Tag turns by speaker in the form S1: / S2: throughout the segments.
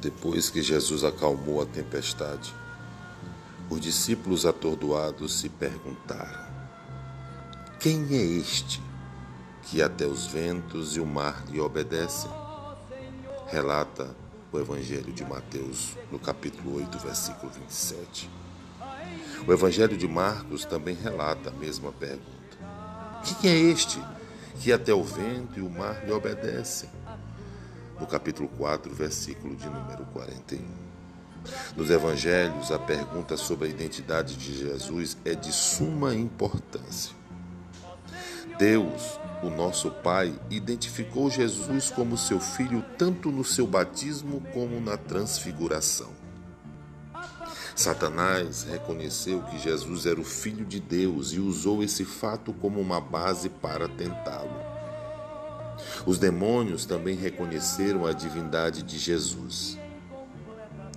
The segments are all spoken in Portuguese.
S1: Depois que Jesus acalmou a tempestade, os discípulos atordoados se perguntaram: Quem é este que até os ventos e o mar lhe obedecem? Relata o Evangelho de Mateus, no capítulo 8, versículo 27. O Evangelho de Marcos também relata a mesma pergunta: Quem é este que até o vento e o mar lhe obedecem? No capítulo 4, versículo de número 41. Nos evangelhos, a pergunta sobre a identidade de Jesus é de suma importância. Deus, o nosso Pai, identificou Jesus como seu filho tanto no seu batismo como na transfiguração. Satanás reconheceu que Jesus era o filho de Deus e usou esse fato como uma base para tentá-lo. Os demônios também reconheceram a divindade de Jesus.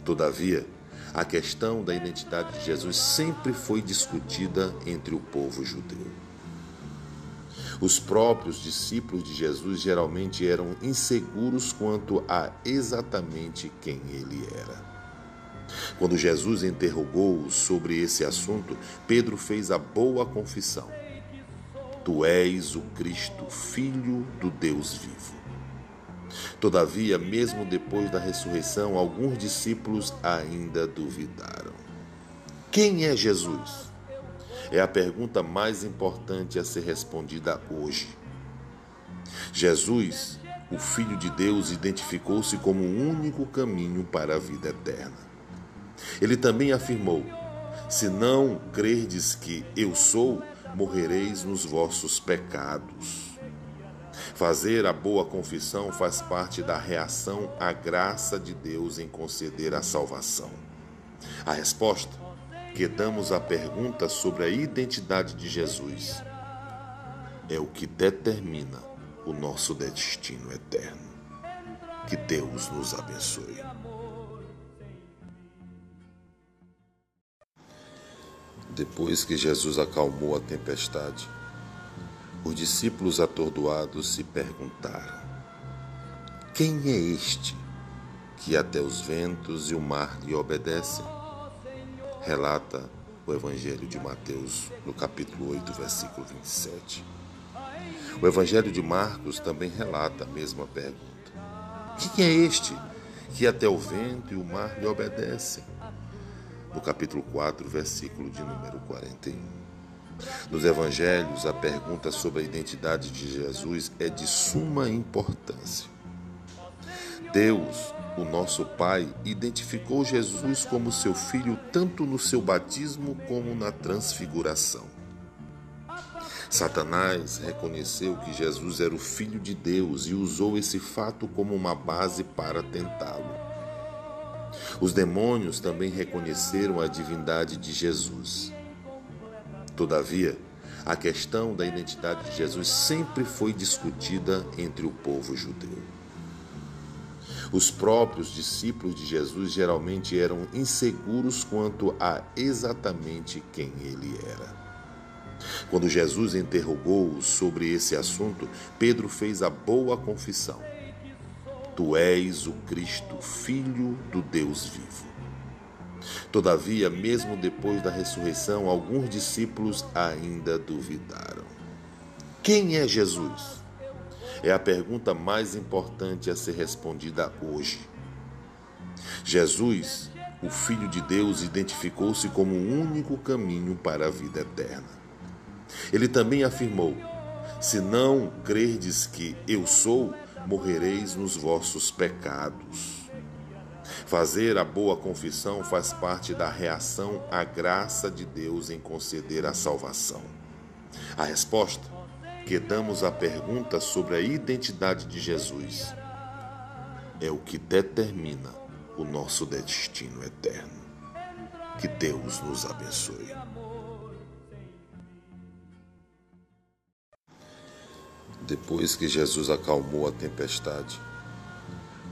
S1: Todavia, a questão da identidade de Jesus sempre foi discutida entre o povo judeu. Os próprios discípulos de Jesus geralmente eram inseguros quanto a exatamente quem ele era. Quando Jesus interrogou-os sobre esse assunto, Pedro fez a boa confissão. Tu és o Cristo, Filho do Deus vivo. Todavia, mesmo depois da ressurreição, alguns discípulos ainda duvidaram. Quem é Jesus? É a pergunta mais importante a ser respondida hoje. Jesus, o Filho de Deus, identificou-se como o único caminho para a vida eterna. Ele também afirmou: Se não crerdes que eu sou, morrereis nos vossos pecados. Fazer a boa confissão faz parte da reação à graça de Deus em conceder a salvação. A resposta que damos à pergunta sobre a identidade de Jesus é o que determina o nosso destino eterno. Que Deus nos abençoe. Depois que Jesus acalmou a tempestade, os discípulos atordoados se perguntaram: Quem é este que até os ventos e o mar lhe obedecem? Relata o Evangelho de Mateus, no capítulo 8, versículo 27. O Evangelho de Marcos também relata a mesma pergunta: Quem é este que até o vento e o mar lhe obedecem? No capítulo 4, versículo de número 41. Nos evangelhos, a pergunta sobre a identidade de Jesus é de suma importância. Deus, o nosso Pai, identificou Jesus como seu filho tanto no seu batismo como na transfiguração. Satanás reconheceu que Jesus era o Filho de Deus e usou esse fato como uma base para tentá-lo. Os demônios também reconheceram a divindade de Jesus. Todavia, a questão da identidade de Jesus sempre foi discutida entre o povo judeu. Os próprios discípulos de Jesus geralmente eram inseguros quanto a exatamente quem ele era. Quando Jesus interrogou-os sobre esse assunto, Pedro fez a boa confissão. Tu és o Cristo, Filho do Deus vivo. Todavia, mesmo depois da ressurreição, alguns discípulos ainda duvidaram. Quem é Jesus? É a pergunta mais importante a ser respondida hoje. Jesus, o Filho de Deus, identificou-se como o único caminho para a vida eterna. Ele também afirmou: Se não crerdes que eu sou, morrereis nos vossos pecados. Fazer a boa confissão faz parte da reação à graça de Deus em conceder a salvação. A resposta que damos à pergunta sobre a identidade de Jesus é o que determina o nosso destino eterno. Que Deus nos abençoe. Depois que Jesus acalmou a tempestade,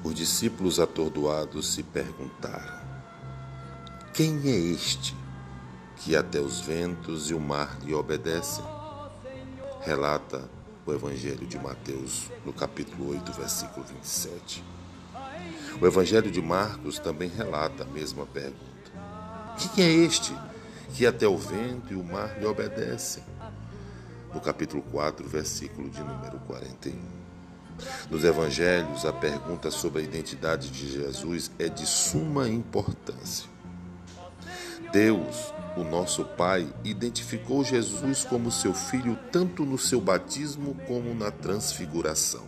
S1: os discípulos atordoados se perguntaram: Quem é este que até os ventos e o mar lhe obedecem? Relata o Evangelho de Mateus, no capítulo 8, versículo 27. O Evangelho de Marcos também relata a mesma pergunta: Quem é este que até o vento e o mar lhe obedecem? No capítulo 4, versículo de número 41. Nos evangelhos, a pergunta sobre a identidade de Jesus é de suma importância. Deus, o nosso Pai, identificou Jesus como seu filho tanto no seu batismo como na transfiguração.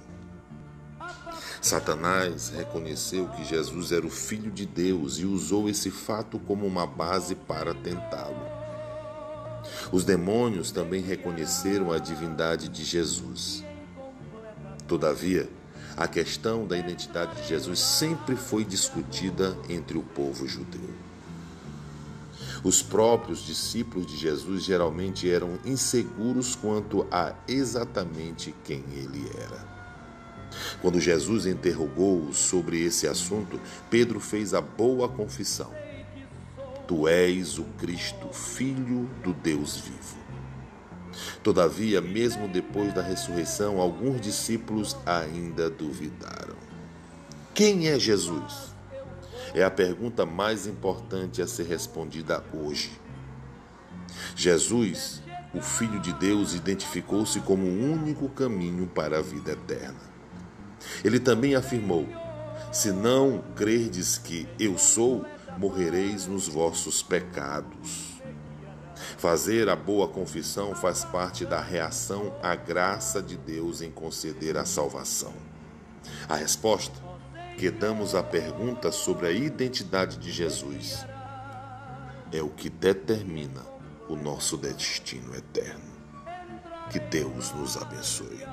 S1: Satanás reconheceu que Jesus era o Filho de Deus e usou esse fato como uma base para tentá-lo. Os demônios também reconheceram a divindade de Jesus. Todavia, a questão da identidade de Jesus sempre foi discutida entre o povo judeu. Os próprios discípulos de Jesus geralmente eram inseguros quanto a exatamente quem ele era. Quando Jesus interrogou-os sobre esse assunto, Pedro fez a boa confissão: Tu és o Cristo, Filho do Deus vivo. Todavia, mesmo depois da ressurreição, alguns discípulos ainda duvidaram. Quem é Jesus? É a pergunta mais importante a ser respondida hoje. Jesus, o Filho de Deus, identificou-se como o único caminho para a vida eterna. Ele também afirmou: Se não crerdes que eu sou, morrereis nos vossos pecados. Fazer a boa confissão faz parte da reação à graça de Deus em conceder a salvação. A resposta que damos à pergunta sobre a identidade de Jesus é o que determina o nosso destino eterno. Que Deus nos abençoe.